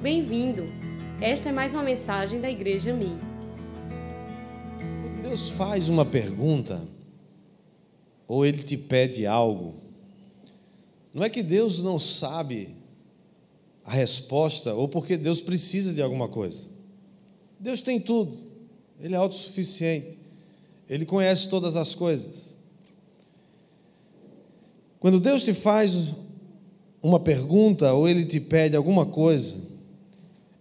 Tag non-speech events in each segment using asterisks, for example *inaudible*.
Bem-vindo! Esta é mais uma mensagem da Igreja Mi. Quando Deus faz uma pergunta, ou Ele te pede algo, não é que Deus não sabe a resposta, ou porque Deus precisa de alguma coisa. Deus tem tudo, Ele é autossuficiente, Ele conhece todas as coisas. Quando Deus te faz uma pergunta ou Ele te pede alguma coisa,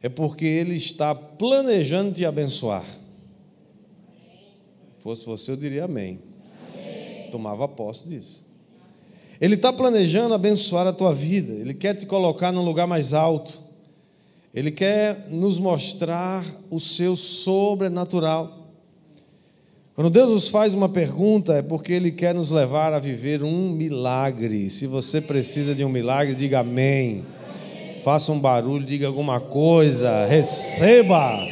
é porque Ele está planejando te abençoar. Se fosse você, eu diria amém. amém. Tomava posse disso. Ele está planejando abençoar a tua vida, Ele quer te colocar num lugar mais alto, Ele quer nos mostrar o seu sobrenatural. Quando Deus nos faz uma pergunta, é porque Ele quer nos levar a viver um milagre. Se você precisa de um milagre, diga amém. Faça um barulho, diga alguma coisa, receba.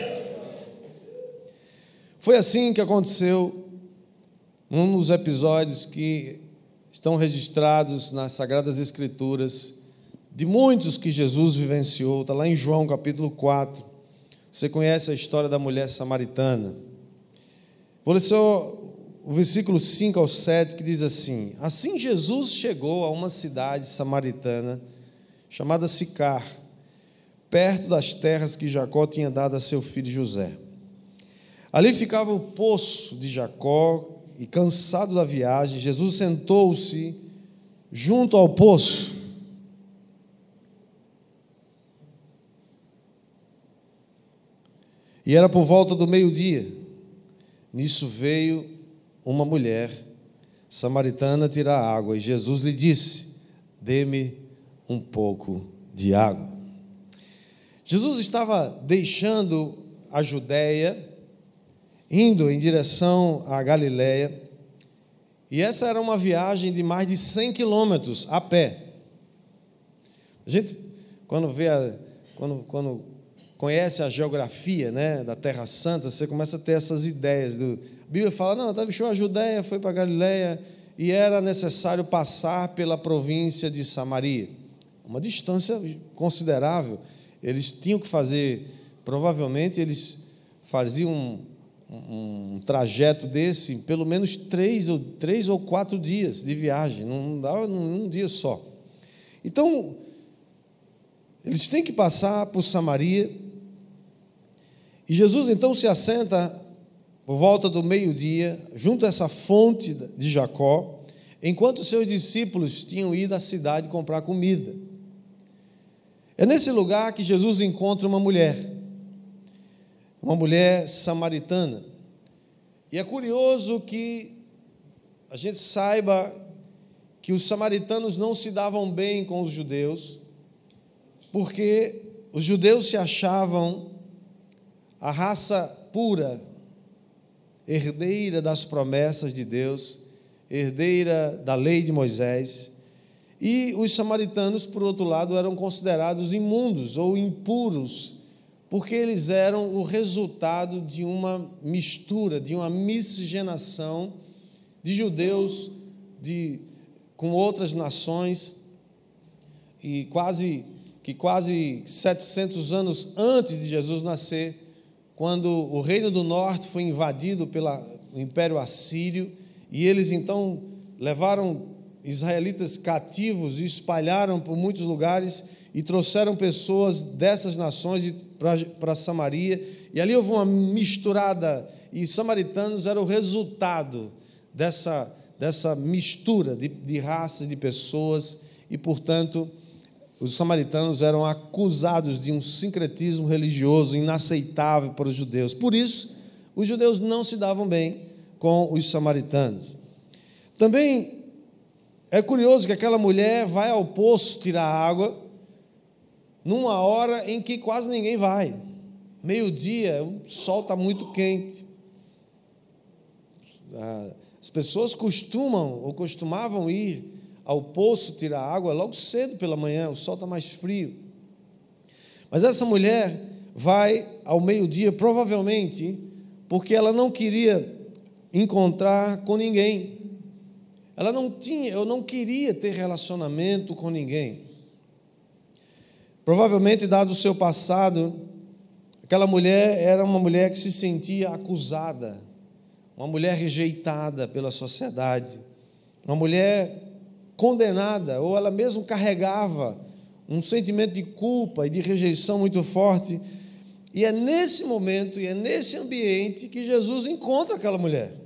Foi assim que aconteceu num dos episódios que estão registrados nas Sagradas Escrituras, de muitos que Jesus vivenciou, está lá em João capítulo 4. Você conhece a história da mulher samaritana. Vou ler só o versículo 5 ao 7 que diz assim: Assim Jesus chegou a uma cidade samaritana chamada Sicar, perto das terras que Jacó tinha dado a seu filho José. Ali ficava o poço de Jacó, e cansado da viagem, Jesus sentou-se junto ao poço. E era por volta do meio-dia. Nisso veio uma mulher samaritana tirar água, e Jesus lhe disse: Dê-me um pouco de água. Jesus estava deixando a Judéia, indo em direção à Galiléia, e essa era uma viagem de mais de 100 quilômetros a pé. A gente, quando vê, a, quando, quando conhece a geografia né, da Terra Santa, você começa a ter essas ideias. Do, a Bíblia fala, não, deixou a Judéia, foi para a Galiléia, e era necessário passar pela província de Samaria. Uma distância considerável. Eles tinham que fazer, provavelmente eles faziam um, um, um trajeto desse pelo menos três ou, três ou quatro dias de viagem, não dava num, um dia só. Então, eles têm que passar por Samaria, e Jesus então se assenta por volta do meio-dia, junto a essa fonte de Jacó, enquanto seus discípulos tinham ido à cidade comprar comida. É nesse lugar que Jesus encontra uma mulher, uma mulher samaritana. E é curioso que a gente saiba que os samaritanos não se davam bem com os judeus, porque os judeus se achavam a raça pura, herdeira das promessas de Deus, herdeira da lei de Moisés. E os samaritanos, por outro lado, eram considerados imundos ou impuros, porque eles eram o resultado de uma mistura, de uma miscigenação de judeus de, com outras nações e quase que quase 700 anos antes de Jesus nascer, quando o reino do norte foi invadido pelo império assírio, e eles então levaram israelitas cativos e espalharam por muitos lugares e trouxeram pessoas dessas nações para Samaria, e ali houve uma misturada, e samaritanos era o resultado dessa, dessa mistura de, de raças, de pessoas, e portanto os samaritanos eram acusados de um sincretismo religioso inaceitável para os judeus. Por isso, os judeus não se davam bem com os samaritanos. Também é curioso que aquela mulher vai ao poço tirar água numa hora em que quase ninguém vai. Meio-dia, o sol está muito quente. As pessoas costumam ou costumavam ir ao poço tirar água logo cedo pela manhã, o sol está mais frio. Mas essa mulher vai ao meio-dia, provavelmente, porque ela não queria encontrar com ninguém. Ela não tinha, eu não queria ter relacionamento com ninguém. Provavelmente, dado o seu passado, aquela mulher era uma mulher que se sentia acusada, uma mulher rejeitada pela sociedade, uma mulher condenada, ou ela mesmo carregava um sentimento de culpa e de rejeição muito forte. E é nesse momento e é nesse ambiente que Jesus encontra aquela mulher.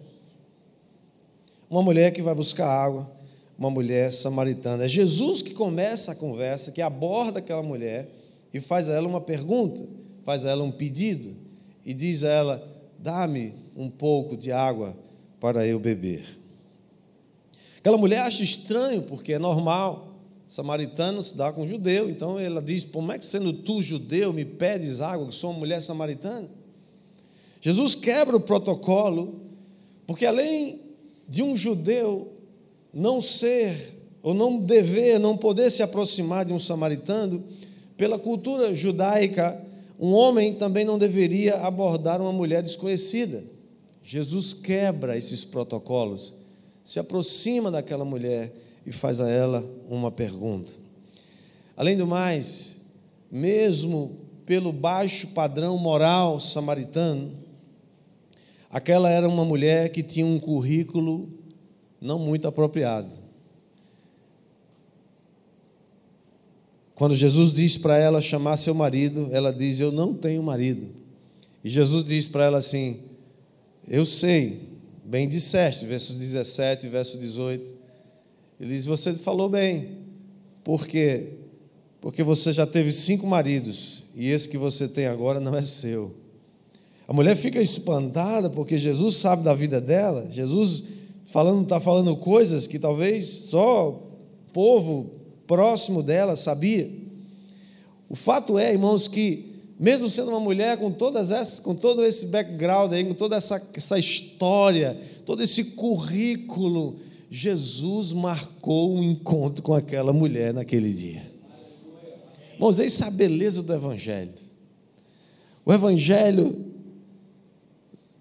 Uma mulher que vai buscar água, uma mulher samaritana. É Jesus que começa a conversa, que aborda aquela mulher e faz a ela uma pergunta, faz a ela um pedido e diz a ela: Dá-me um pouco de água para eu beber. Aquela mulher acha estranho, porque é normal. Samaritano se dá com judeu, então ela diz: Como é que sendo tu judeu me pedes água, que sou uma mulher samaritana? Jesus quebra o protocolo, porque além de um judeu não ser, ou não dever, não poder se aproximar de um samaritano, pela cultura judaica, um homem também não deveria abordar uma mulher desconhecida. Jesus quebra esses protocolos, se aproxima daquela mulher e faz a ela uma pergunta. Além do mais, mesmo pelo baixo padrão moral samaritano, aquela era uma mulher que tinha um currículo não muito apropriado. Quando Jesus diz para ela chamar seu marido, ela diz: Eu não tenho marido. E Jesus diz para ela assim: Eu sei, bem disseste, versos 17 e verso 18. Ele diz: Você falou bem. Por quê? Porque você já teve cinco maridos e esse que você tem agora não é seu. A mulher fica espantada porque Jesus sabe da vida dela. Jesus falando está falando coisas que talvez só o povo próximo dela sabia. O fato é, irmãos, que mesmo sendo uma mulher com todas essas, com todo esse background aí, com toda essa, essa história, todo esse currículo, Jesus marcou um encontro com aquela mulher naquele dia. Irmãos, isso é a beleza do Evangelho. O Evangelho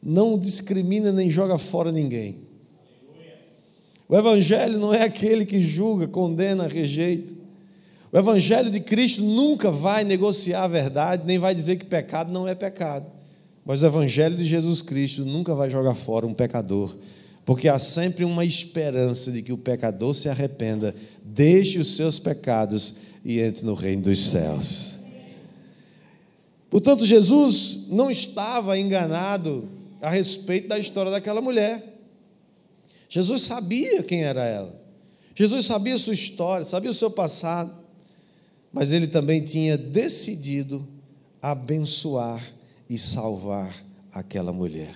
não discrimina nem joga fora ninguém. O Evangelho não é aquele que julga, condena, rejeita. O Evangelho de Cristo nunca vai negociar a verdade, nem vai dizer que pecado não é pecado. Mas o Evangelho de Jesus Cristo nunca vai jogar fora um pecador porque há sempre uma esperança de que o pecador se arrependa, deixe os seus pecados e entre no reino dos céus. Portanto, Jesus não estava enganado a respeito da história daquela mulher. Jesus sabia quem era ela. Jesus sabia sua história, sabia o seu passado. Mas ele também tinha decidido abençoar e salvar aquela mulher.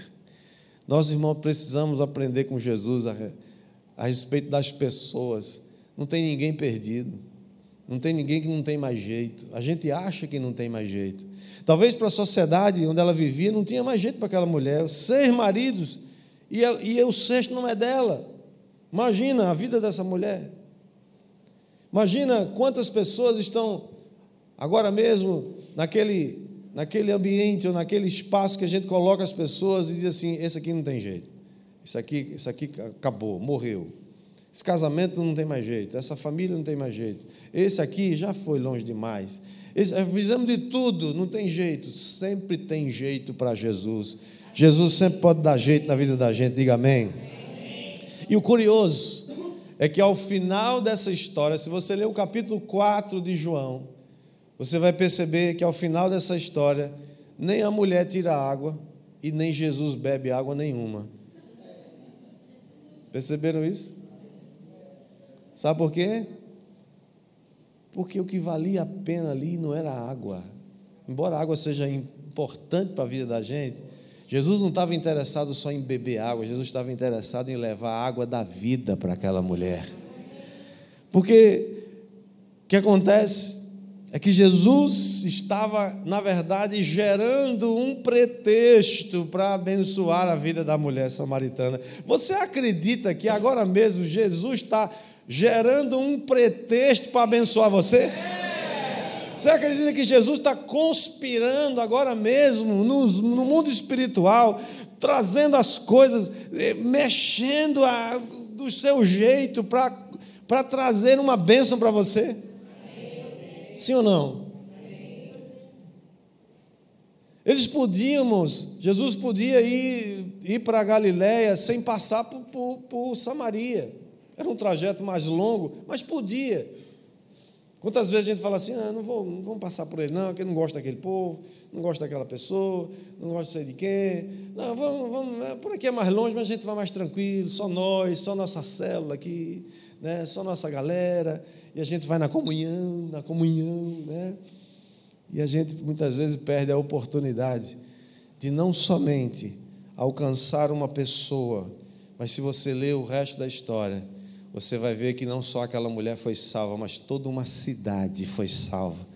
Nós, irmãos, precisamos aprender com Jesus a, a respeito das pessoas. Não tem ninguém perdido. Não tem ninguém que não tem mais jeito. A gente acha que não tem mais jeito. Talvez para a sociedade onde ela vivia não tinha mais jeito para aquela mulher. Seis maridos e, e o sexto não é dela. Imagina a vida dessa mulher. Imagina quantas pessoas estão agora mesmo naquele naquele ambiente ou naquele espaço que a gente coloca as pessoas e diz assim: esse aqui não tem jeito, isso aqui, isso aqui acabou, morreu. Esse casamento não tem mais jeito, essa família não tem mais jeito, esse aqui já foi longe demais. Esse, fizemos de tudo, não tem jeito, sempre tem jeito para Jesus. Jesus sempre pode dar jeito na vida da gente, diga amém. E o curioso é que ao final dessa história, se você ler o capítulo 4 de João, você vai perceber que ao final dessa história, nem a mulher tira água e nem Jesus bebe água nenhuma. Perceberam isso? Sabe por quê? Porque o que valia a pena ali não era a água. Embora a água seja importante para a vida da gente, Jesus não estava interessado só em beber água, Jesus estava interessado em levar a água da vida para aquela mulher. Porque o que acontece? é que Jesus estava, na verdade, gerando um pretexto para abençoar a vida da mulher samaritana. Você acredita que agora mesmo Jesus está gerando um pretexto para abençoar você? Você acredita que Jesus está conspirando agora mesmo no, no mundo espiritual, trazendo as coisas, eh, mexendo a, do seu jeito para trazer uma bênção para você? Sim ou não? Eles podíamos, Jesus podia ir, ir para a Galiléia sem passar por, por, por Samaria. Era um trajeto mais longo, mas podia. Quantas vezes a gente fala assim, ah, não, vou, não vamos passar por ele, não, porque não gosta daquele povo, não gosta daquela pessoa, não gosta de de quem. Não, vamos, vamos, é, por aqui é mais longe, mas a gente vai mais tranquilo, só nós, só nossa célula aqui, né, só nossa galera, e a gente vai na comunhão, na comunhão, né? E a gente muitas vezes perde a oportunidade de não somente alcançar uma pessoa, mas se você ler o resto da história, você vai ver que não só aquela mulher foi salva, mas toda uma cidade foi salva,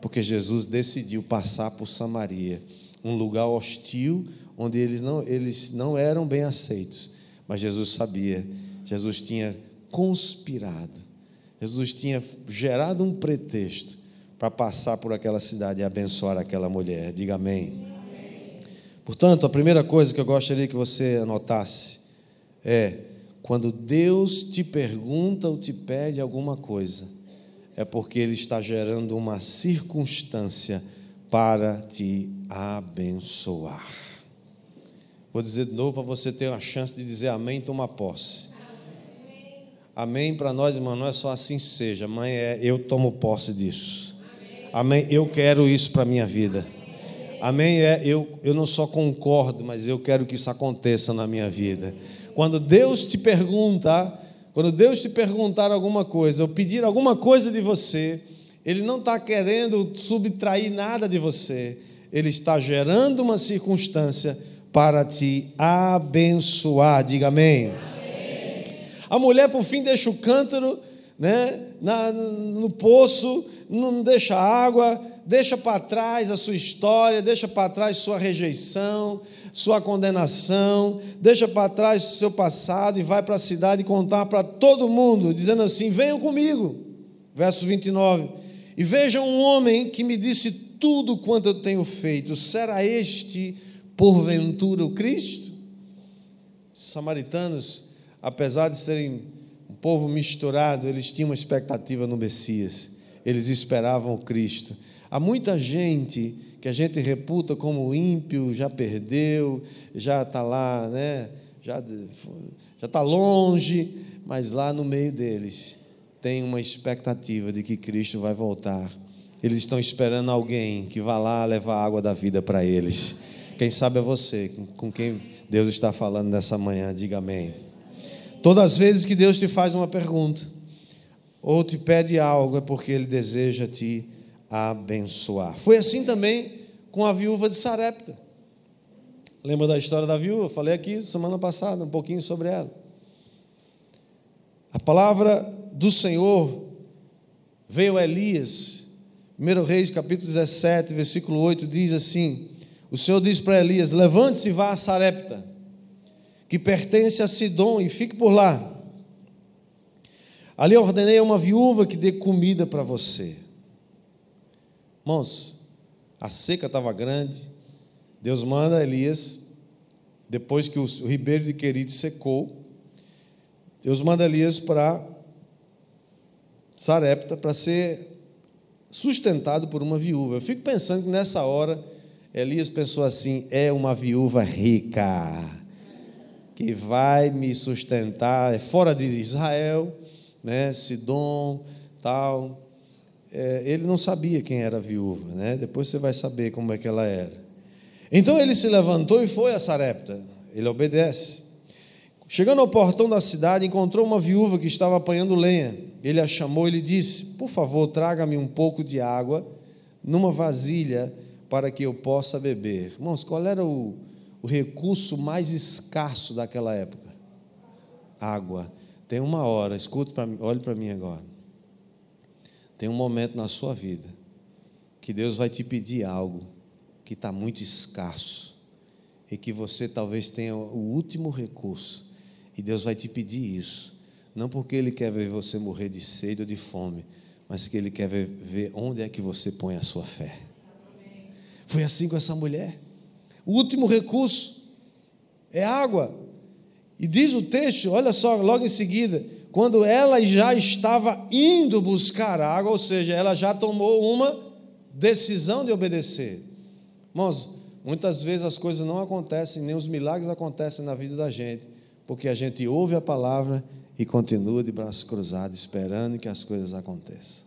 porque Jesus decidiu passar por Samaria, um lugar hostil onde eles não, eles não eram bem aceitos, mas Jesus sabia, Jesus tinha conspirado, Jesus tinha gerado um pretexto para passar por aquela cidade e abençoar aquela mulher. Diga amém. amém. Portanto, a primeira coisa que eu gostaria que você anotasse é quando Deus te pergunta ou te pede alguma coisa, é porque Ele está gerando uma circunstância para te abençoar. Vou dizer de novo para você ter uma chance de dizer amém tomar posse. Amém, para nós, irmão, não é só assim seja. Mãe, é eu tomo posse disso. Amém. Eu quero isso para a minha vida. Amém. É, eu, eu não só concordo, mas eu quero que isso aconteça na minha vida. Quando Deus te pergunta, quando Deus te perguntar alguma coisa, ou pedir alguma coisa de você, Ele não está querendo subtrair nada de você, Ele está gerando uma circunstância para te abençoar. Diga amém. amém. A mulher, por fim, deixa o cântaro né, na, no poço, não deixa água, deixa para trás a sua história, deixa para trás sua rejeição, sua condenação, deixa para trás o seu passado e vai para a cidade contar para todo mundo, dizendo assim: venham comigo. Verso 29. E vejam um homem que me disse tudo quanto eu tenho feito. Será este, porventura, o Cristo? samaritanos, apesar de serem um povo misturado, eles tinham uma expectativa no Messias. Eles esperavam o Cristo. Há muita gente que a gente reputa como ímpio, já perdeu, já está lá, né? já está longe, mas lá no meio deles tem uma expectativa de que Cristo vai voltar. Eles estão esperando alguém que vá lá levar a água da vida para eles. Quem sabe é você, com quem Deus está falando nessa manhã, diga amém. Todas as vezes que Deus te faz uma pergunta, ou te pede algo, é porque Ele deseja te abençoar. Foi assim também com a viúva de Sarepta. Lembra da história da viúva? Falei aqui semana passada um pouquinho sobre ela. A palavra do Senhor veio a Elias. 1 Reis, capítulo 17, versículo 8, diz assim: O Senhor diz para Elias: Levante-se e vá a Sarepta, que pertence a Sidom, e fique por lá. Ali ordenei a uma viúva que dê comida para você. Irmãos, a seca estava grande. Deus manda Elias, depois que o, ribeiro de Querite secou, Deus manda Elias para Sarepta para ser sustentado por uma viúva. Eu fico pensando que nessa hora Elias pensou assim: é uma viúva rica que vai me sustentar, é fora de Israel, né, Sidom, tal é, ele não sabia quem era a viúva, né? depois você vai saber como é que ela era. Então ele se levantou e foi a Sarepta, ele obedece. Chegando ao portão da cidade, encontrou uma viúva que estava apanhando lenha. Ele a chamou e lhe disse: Por favor, traga-me um pouco de água numa vasilha para que eu possa beber. Irmãos, qual era o, o recurso mais escasso daquela época? Água. Tem uma hora, escute para mim, olhe para mim agora. Tem um momento na sua vida que Deus vai te pedir algo que está muito escasso e que você talvez tenha o último recurso. E Deus vai te pedir isso, não porque Ele quer ver você morrer de sede ou de fome, mas que Ele quer ver, ver onde é que você põe a sua fé. Foi assim com essa mulher. O último recurso é água. E diz o texto, olha só, logo em seguida, quando ela já estava indo buscar água, ou seja, ela já tomou uma decisão de obedecer. Irmãos, Muitas vezes as coisas não acontecem, nem os milagres acontecem na vida da gente, porque a gente ouve a palavra e continua de braços cruzados, esperando que as coisas aconteçam.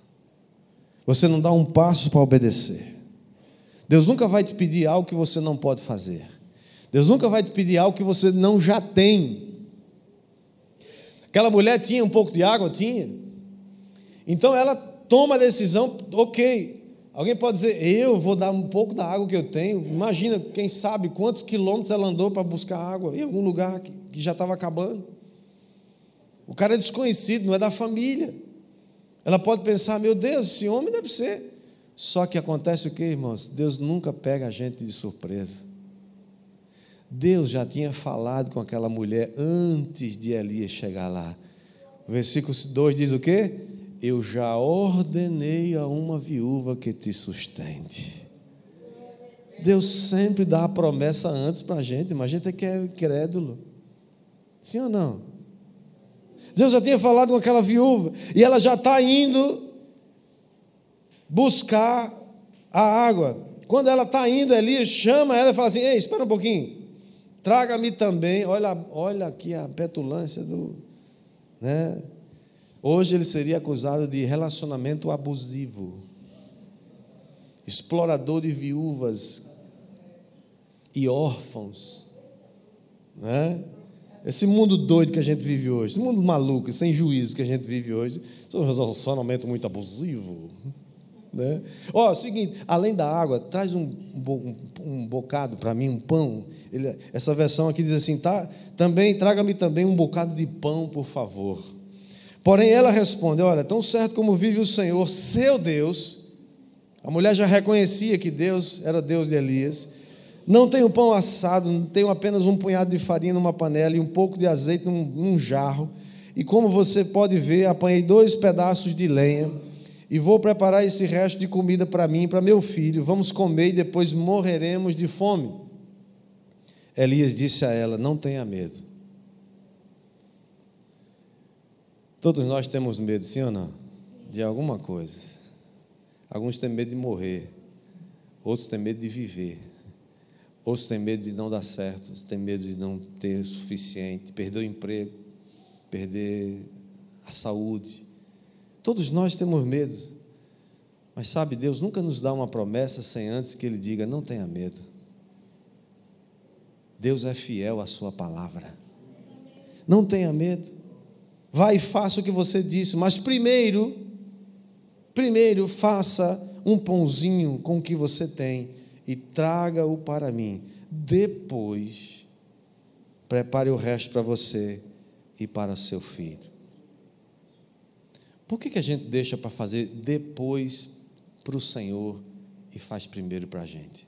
Você não dá um passo para obedecer. Deus nunca vai te pedir algo que você não pode fazer. Deus nunca vai te pedir algo que você não já tem. Aquela mulher tinha um pouco de água? Tinha. Então ela toma a decisão, ok. Alguém pode dizer, eu vou dar um pouco da água que eu tenho. Imagina, quem sabe quantos quilômetros ela andou para buscar água em algum lugar que, que já estava acabando. O cara é desconhecido, não é da família. Ela pode pensar, meu Deus, esse homem deve ser. Só que acontece o que, irmãos? Deus nunca pega a gente de surpresa. Deus já tinha falado com aquela mulher antes de Elias chegar lá. O versículo 2 diz o quê? Eu já ordenei a uma viúva que te sustente. Deus sempre dá a promessa antes para a gente, mas a gente é que é crédulo. Sim ou não? Deus já tinha falado com aquela viúva e ela já está indo buscar a água. Quando ela está indo, Elias chama ela e fala assim: Ei, espera um pouquinho. Traga-me também, olha, olha aqui a petulância do. Né? Hoje ele seria acusado de relacionamento abusivo, explorador de viúvas e órfãos. Né? Esse mundo doido que a gente vive hoje, esse mundo maluco, sem juízo que a gente vive hoje, é um relacionamento muito abusivo. Né? Ó, seguinte, além da água, traz um, um, um bocado para mim, um pão. Ele, essa versão aqui diz assim: tá, também traga-me também um bocado de pão, por favor. Porém, ela responde: Olha, tão certo como vive o Senhor, seu Deus. A mulher já reconhecia que Deus era Deus de Elias. Não tenho pão assado, tenho apenas um punhado de farinha numa panela e um pouco de azeite num, num jarro. E como você pode ver, apanhei dois pedaços de lenha e vou preparar esse resto de comida para mim e para meu filho. Vamos comer e depois morreremos de fome. Elias disse a ela: Não tenha medo. Todos nós temos medo, sim ou não? De alguma coisa. Alguns têm medo de morrer, outros têm medo de viver, outros têm medo de não dar certo, outros têm medo de não ter o suficiente, perder o emprego, perder a saúde Todos nós temos medo. Mas sabe, Deus nunca nos dá uma promessa sem antes que Ele diga: não tenha medo. Deus é fiel à Sua palavra. Não tenha medo. Vai e faça o que você disse, mas primeiro, primeiro faça um pãozinho com o que você tem e traga-o para mim. Depois, prepare o resto para você e para seu filho. Por que, que a gente deixa para fazer depois para o Senhor e faz primeiro para a gente?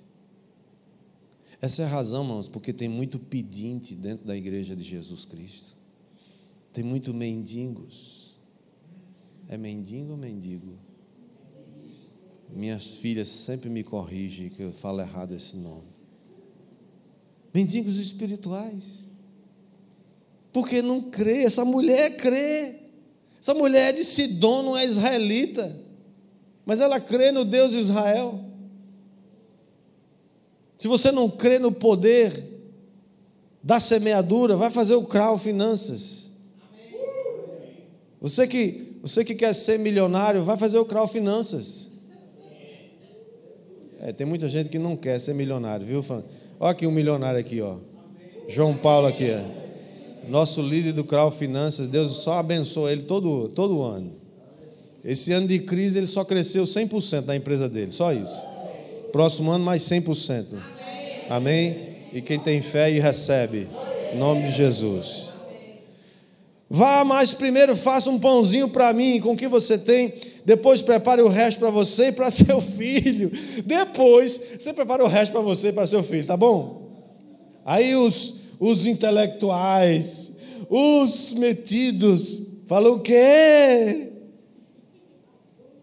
Essa é a razão, irmãos, porque tem muito pedinte dentro da igreja de Jesus Cristo. Tem muito mendigos. É mendigo ou mendigo? Minhas filhas sempre me corrigem que eu falo errado esse nome. Mendigos espirituais. Porque não crê, essa mulher crê. Essa mulher é de Sidom não é israelita, mas ela crê no Deus de Israel. Se você não crê no poder da semeadura, vai fazer o crau finanças. Você que, você que quer ser milionário, vai fazer o crau finanças. É, tem muita gente que não quer ser milionário, viu? Olha aqui um milionário aqui, ó. João Paulo aqui, ó nosso líder do Crau Finanças, Deus só abençoa ele todo, todo ano. Esse ano de crise ele só cresceu 100% da empresa dele, só isso. Próximo ano mais 100%. Amém? E quem tem fé e recebe, em nome de Jesus. Vá, mas primeiro faça um pãozinho para mim, com o que você tem. Depois prepare o resto para você e para *laughs* seu filho. Depois você prepara o resto para você e para seu filho, tá bom? Aí os os intelectuais, os metidos, falam o quê?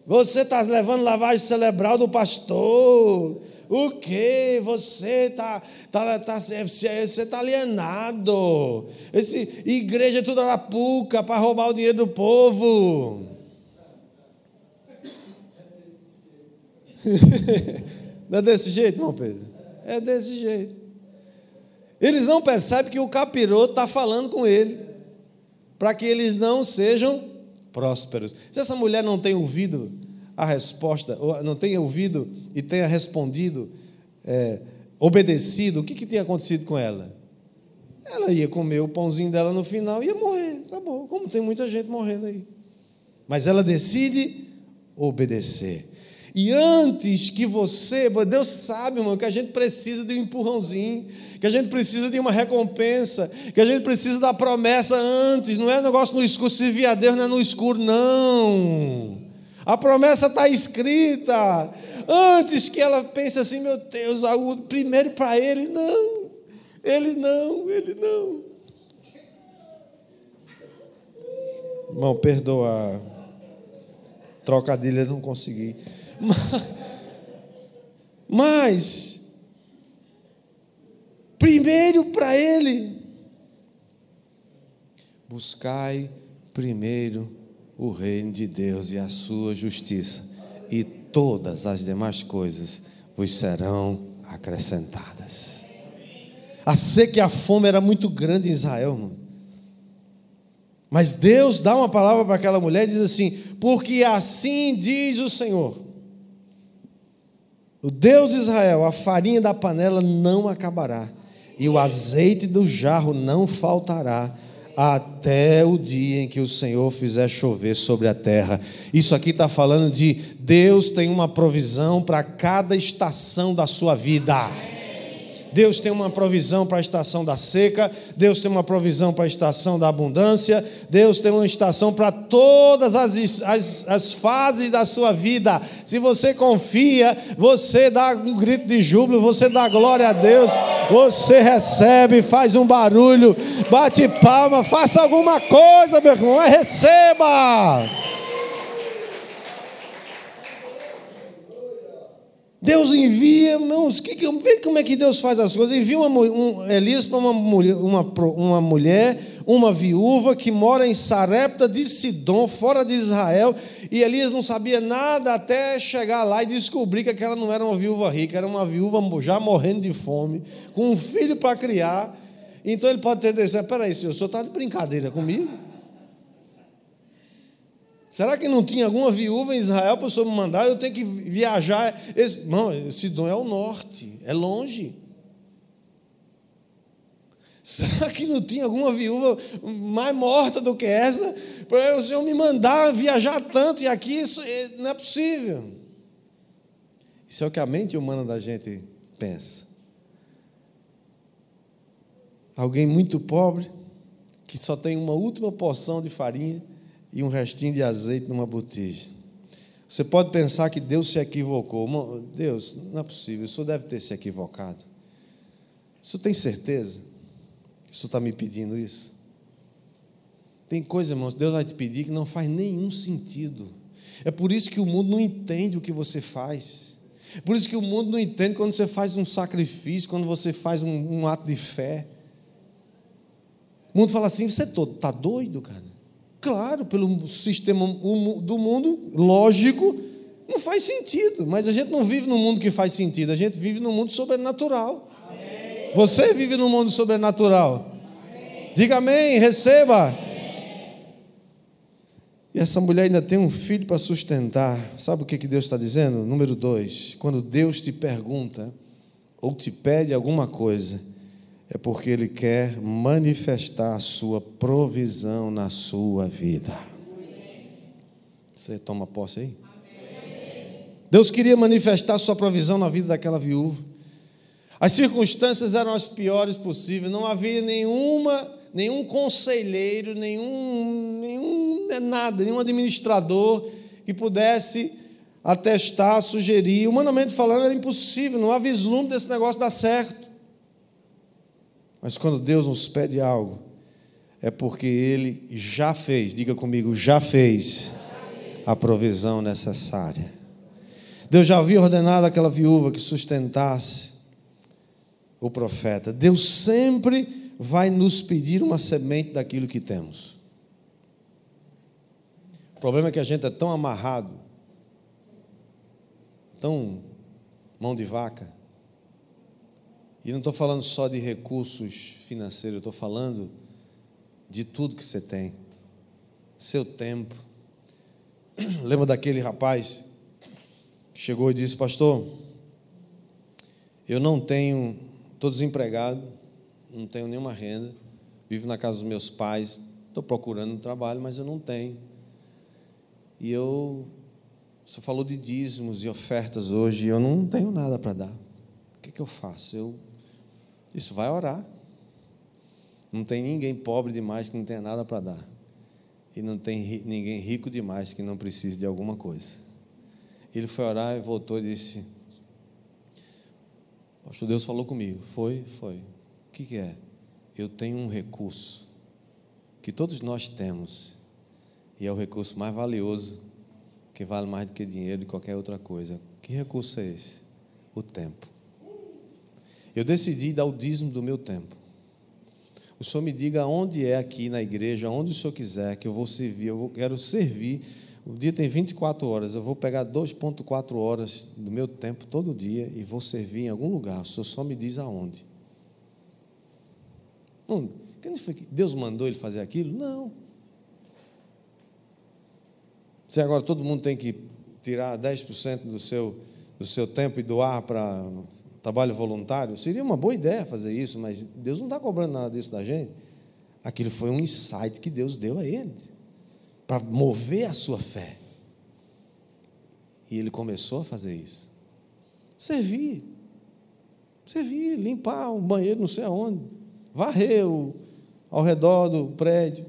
Você está levando lavagem cerebral do pastor. O que? Você está tá, tá, você tá alienado. Esse, igreja é tudo arapuca para roubar o dinheiro do povo. *laughs* Não é desse jeito, irmão Pedro? É desse jeito. Eles não percebem que o capiroto está falando com ele, para que eles não sejam prósperos. Se essa mulher não tem ouvido a resposta, ou não tenha ouvido e tenha respondido, é, obedecido, o que, que tinha acontecido com ela? Ela ia comer o pãozinho dela no final e ia morrer. Acabou. Como tem muita gente morrendo aí. Mas ela decide obedecer. E antes que você, Deus sabe, irmão, que a gente precisa de um empurrãozinho, que a gente precisa de uma recompensa, que a gente precisa da promessa antes, não é negócio no escuro, servir a Deus não é no escuro, não. A promessa está escrita. Antes que ela pense assim, meu Deus, primeiro para ele, não. Ele não, ele não. Irmão, perdoa. Trocadilha não consegui. Mas, primeiro para ele, buscai primeiro o reino de Deus e a sua justiça, e todas as demais coisas vos serão acrescentadas. A seca e a fome era muito grande em Israel, mano. Mas Deus dá uma palavra para aquela mulher e diz assim: Porque assim diz o Senhor o Deus de Israel, a farinha da panela não acabará, e o azeite do jarro não faltará, até o dia em que o Senhor fizer chover sobre a terra. Isso aqui está falando de Deus tem uma provisão para cada estação da sua vida. Deus tem uma provisão para a estação da seca, Deus tem uma provisão para a estação da abundância, Deus tem uma estação para todas as, as, as fases da sua vida. Se você confia, você dá um grito de júbilo, você dá glória a Deus, você recebe, faz um barulho, bate palma, faça alguma coisa, meu irmão, receba. Deus envia, irmãos, que, vê como é que Deus faz as coisas. Envia uma, um, Elias para uma mulher, uma, uma mulher, uma viúva que mora em Sarepta de Sidom, fora de Israel, e Elias não sabia nada até chegar lá e descobrir que aquela não era uma viúva rica, era uma viúva já morrendo de fome, com um filho para criar. Então ele pode ter dito: peraí, senhor, o senhor está de brincadeira comigo? Será que não tinha alguma viúva em Israel para o senhor me mandar? Eu tenho que viajar. Esse, não, é o norte, é longe. Será que não tinha alguma viúva mais morta do que essa? Para o senhor me mandar viajar tanto e aqui isso é, não é possível. Isso é o que a mente humana da gente pensa. Alguém muito pobre, que só tem uma última porção de farinha e um restinho de azeite numa botija. Você pode pensar que Deus se equivocou. Deus, não é possível, o senhor deve ter se equivocado. O senhor tem certeza o senhor está me pedindo isso? Tem coisa, irmãos, Deus vai te pedir que não faz nenhum sentido. É por isso que o mundo não entende o que você faz. Por isso que o mundo não entende quando você faz um sacrifício, quando você faz um, um ato de fé. O mundo fala assim: você está doido, cara? Claro, pelo sistema do mundo, lógico, não faz sentido. Mas a gente não vive num mundo que faz sentido, a gente vive num mundo sobrenatural. Amém. Você vive num mundo sobrenatural. Amém. Diga amém, receba. Amém. E essa mulher ainda tem um filho para sustentar. Sabe o que Deus está dizendo? Número dois, quando Deus te pergunta ou te pede alguma coisa, é porque Ele quer manifestar a sua provisão na sua vida. Você toma posse aí? Deus queria manifestar a sua provisão na vida daquela viúva. As circunstâncias eram as piores possíveis, não havia nenhuma, nenhum conselheiro, nenhum, nenhum nada, nenhum administrador que pudesse atestar, sugerir. Humanamente falando, era impossível, não havia vislumbre desse negócio dar certo. Mas quando Deus nos pede algo, é porque Ele já fez, diga comigo, já fez a provisão necessária. Deus já havia ordenado aquela viúva que sustentasse o profeta. Deus sempre vai nos pedir uma semente daquilo que temos. O problema é que a gente é tão amarrado, tão mão de vaca, E não estou falando só de recursos financeiros, estou falando de tudo que você tem. Seu tempo. *clears throat* Lembra daquele rapaz que chegou e disse: Pastor, eu não tenho, estou desempregado, não tenho nenhuma renda, vivo na casa dos meus pais, estou procurando um trabalho, mas eu não tenho. E eu, você falou de dízimos e ofertas hoje, e eu não tenho nada para dar. O que, que eu faço? Eu isso vai orar. Não tem ninguém pobre demais que não tenha nada para dar. E não tem ninguém rico demais que não precise de alguma coisa. Ele foi orar e voltou e disse: Pastor, Deus falou comigo. Foi, foi. O que, que é? Eu tenho um recurso que todos nós temos, e é o recurso mais valioso, que vale mais do que dinheiro e qualquer outra coisa. Que recurso é esse? O tempo. Eu decidi dar o dízimo do meu tempo. O Senhor me diga onde é aqui na igreja, onde o Senhor quiser, que eu vou servir, eu vou, quero servir. O dia tem 24 horas, eu vou pegar 2,4 horas do meu tempo todo dia e vou servir em algum lugar. O Senhor só me diz aonde. Não, Deus mandou ele fazer aquilo? Não. Se agora todo mundo tem que tirar 10% do seu, do seu tempo e doar para trabalho voluntário, seria uma boa ideia fazer isso, mas Deus não está cobrando nada disso da gente. Aquilo foi um insight que Deus deu a ele, para mover a sua fé. E ele começou a fazer isso. Servir. Servir, limpar o banheiro não sei aonde, varrer ao redor do prédio.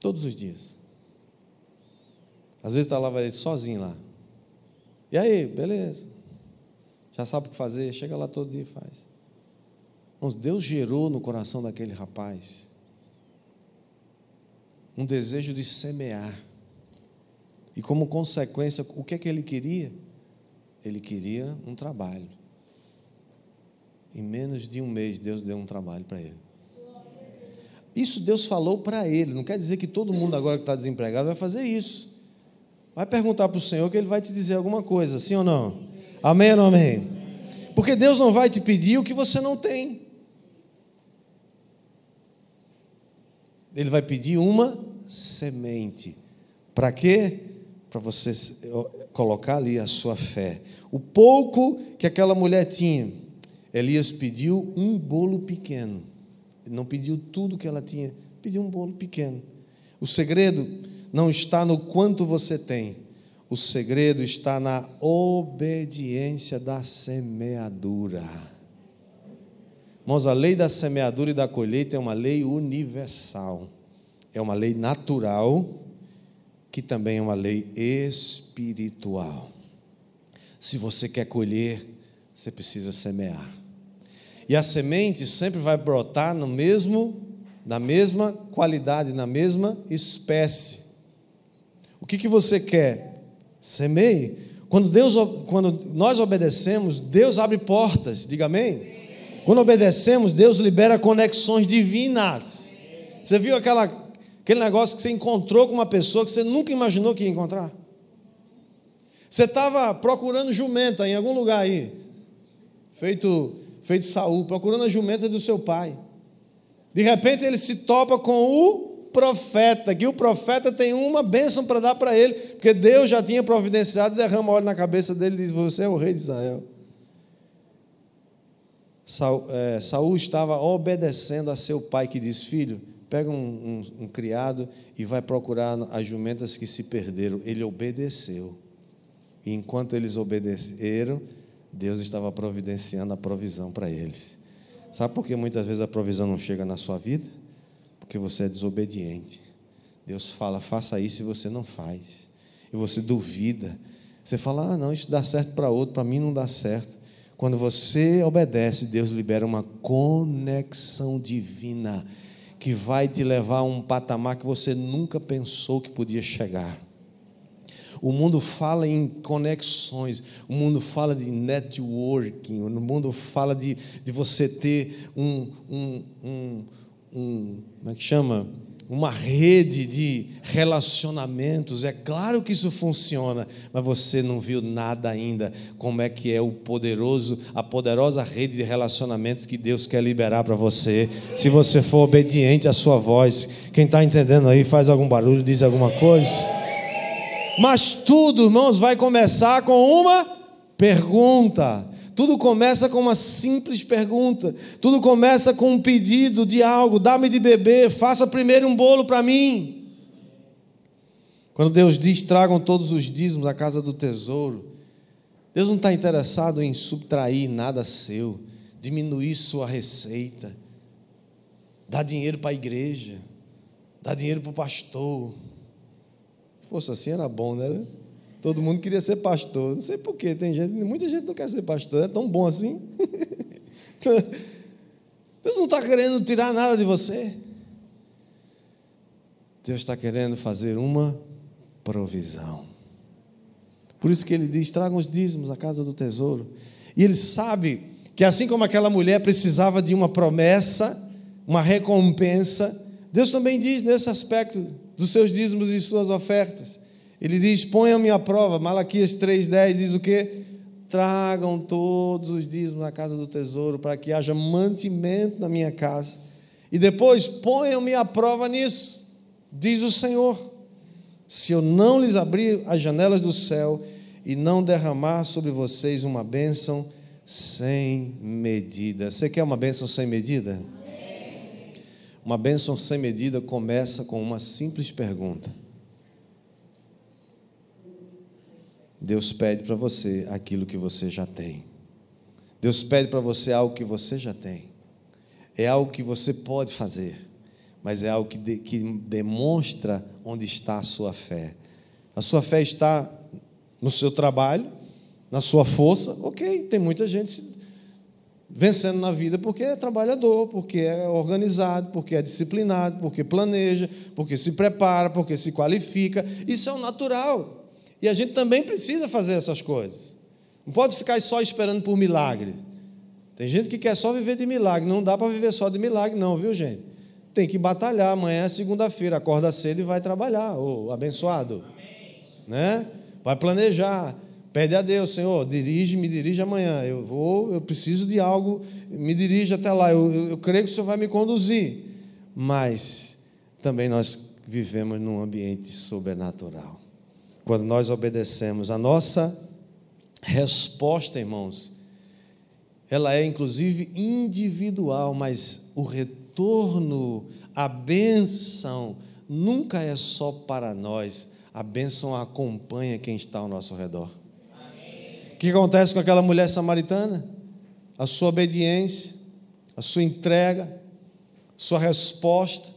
Todos os dias. Às vezes está lá ele sozinho lá. E aí, beleza já sabe o que fazer, chega lá todo dia e faz. Mas Deus gerou no coração daquele rapaz um desejo de semear. E como consequência, o que é que ele queria? Ele queria um trabalho. Em menos de um mês, Deus deu um trabalho para ele. Isso Deus falou para ele. Não quer dizer que todo mundo agora que está desempregado vai fazer isso. Vai perguntar para o Senhor que Ele vai te dizer alguma coisa, sim ou não? Amém ou não amém? Porque Deus não vai te pedir o que você não tem. Ele vai pedir uma semente. Para quê? Para você colocar ali a sua fé. O pouco que aquela mulher tinha, Elias pediu um bolo pequeno. Ele não pediu tudo que ela tinha, pediu um bolo pequeno. O segredo não está no quanto você tem, o segredo está na obediência da semeadura. Irmãos, a lei da semeadura e da colheita é uma lei universal. É uma lei natural, que também é uma lei espiritual. Se você quer colher, você precisa semear. E a semente sempre vai brotar no mesmo, na mesma qualidade, na mesma espécie. O que, que você quer? Semeie. Quando, Deus, quando nós obedecemos, Deus abre portas, diga amém. Quando obedecemos, Deus libera conexões divinas. Você viu aquela, aquele negócio que você encontrou com uma pessoa que você nunca imaginou que ia encontrar? Você estava procurando jumenta em algum lugar aí, feito, feito Saul, procurando a jumenta do seu pai. De repente ele se topa com o profeta, que o profeta tem uma bênção para dar para ele, porque Deus já tinha providenciado derrama óleo na cabeça dele e diz: Você é o rei de Israel. Saul, é, Saul estava obedecendo a seu pai, que diz: Filho, pega um, um, um criado e vai procurar as jumentas que se perderam. Ele obedeceu. E enquanto eles obedeceram, Deus estava providenciando a provisão para eles. Sabe por que muitas vezes a provisão não chega na sua vida? Porque você é desobediente. Deus fala, faça isso e você não faz. E você duvida. Você fala, ah, não, isso dá certo para outro, para mim não dá certo. Quando você obedece, Deus libera uma conexão divina que vai te levar a um patamar que você nunca pensou que podia chegar. O mundo fala em conexões, o mundo fala de networking, o mundo fala de, de você ter um, um, um um, como é que chama? uma rede de relacionamentos. É claro que isso funciona, mas você não viu nada ainda como é que é o poderoso, a poderosa rede de relacionamentos que Deus quer liberar para você. Se você for obediente à sua voz, quem está entendendo aí faz algum barulho, diz alguma coisa. Mas tudo, irmãos, vai começar com uma pergunta. Tudo começa com uma simples pergunta. Tudo começa com um pedido de algo. Dá-me de beber, faça primeiro um bolo para mim. Quando Deus diz: tragam todos os dízimos à casa do tesouro, Deus não está interessado em subtrair nada seu, diminuir sua receita, dar dinheiro para a igreja, dar dinheiro para o pastor. Se fosse assim, era bom, né? Todo mundo queria ser pastor. Não sei porquê, tem gente, muita gente não quer ser pastor. É tão bom assim. *laughs* Deus não está querendo tirar nada de você. Deus está querendo fazer uma provisão. Por isso que ele diz: tragam os dízimos à casa do tesouro. E ele sabe que assim como aquela mulher precisava de uma promessa, uma recompensa, Deus também diz nesse aspecto dos seus dízimos e suas ofertas. Ele diz: ponham-me à prova. Malaquias 3,10 diz o quê? Tragam todos os dízimos na casa do tesouro, para que haja mantimento na minha casa. E depois ponham-me à prova nisso, diz o Senhor. Se eu não lhes abrir as janelas do céu e não derramar sobre vocês uma bênção sem medida. Você quer uma bênção sem medida? Uma bênção sem medida começa com uma simples pergunta Deus pede para você aquilo que você já tem. Deus pede para você algo que você já tem. É algo que você pode fazer, mas é algo que, de, que demonstra onde está a sua fé. A sua fé está no seu trabalho, na sua força. Ok, tem muita gente vencendo na vida porque é trabalhador, porque é organizado, porque é disciplinado, porque planeja, porque se prepara, porque se qualifica. Isso é o natural. E a gente também precisa fazer essas coisas. Não pode ficar só esperando por milagre. Tem gente que quer só viver de milagre. Não dá para viver só de milagre, não, viu, gente? Tem que batalhar. Amanhã é segunda-feira, acorda cedo e vai trabalhar, ô abençoado. Né? Vai planejar. Pede a Deus, Senhor, dirige, me dirige amanhã. Eu vou, eu preciso de algo, me dirige até lá. Eu, eu, eu creio que o Senhor vai me conduzir. Mas também nós vivemos num ambiente sobrenatural quando nós obedecemos. A nossa resposta, irmãos, ela é inclusive individual, mas o retorno, a bênção, nunca é só para nós. A bênção acompanha quem está ao nosso redor. O que acontece com aquela mulher samaritana? A sua obediência, a sua entrega, sua resposta,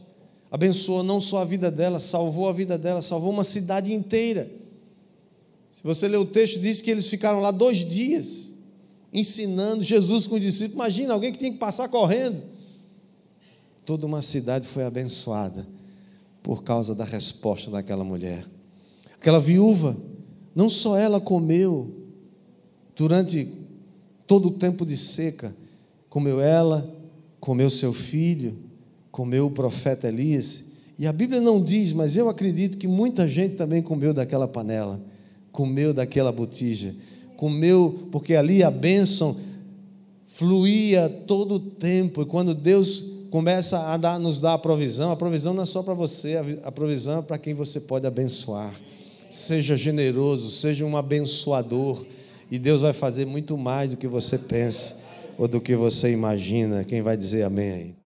abençoou não só a vida dela, salvou a vida dela, salvou uma cidade inteira. Se você ler o texto, diz que eles ficaram lá dois dias ensinando Jesus com os discípulos. Imagina alguém que tinha que passar correndo. Toda uma cidade foi abençoada por causa da resposta daquela mulher. Aquela viúva, não só ela comeu durante todo o tempo de seca, comeu ela, comeu seu filho, comeu o profeta Elias. E a Bíblia não diz, mas eu acredito que muita gente também comeu daquela panela comeu daquela botija, comeu, porque ali a bênção fluía todo o tempo, e quando Deus começa a dar, nos dar a provisão, a provisão não é só para você, a provisão é para quem você pode abençoar. Seja generoso, seja um abençoador, e Deus vai fazer muito mais do que você pensa ou do que você imagina. Quem vai dizer amém aí?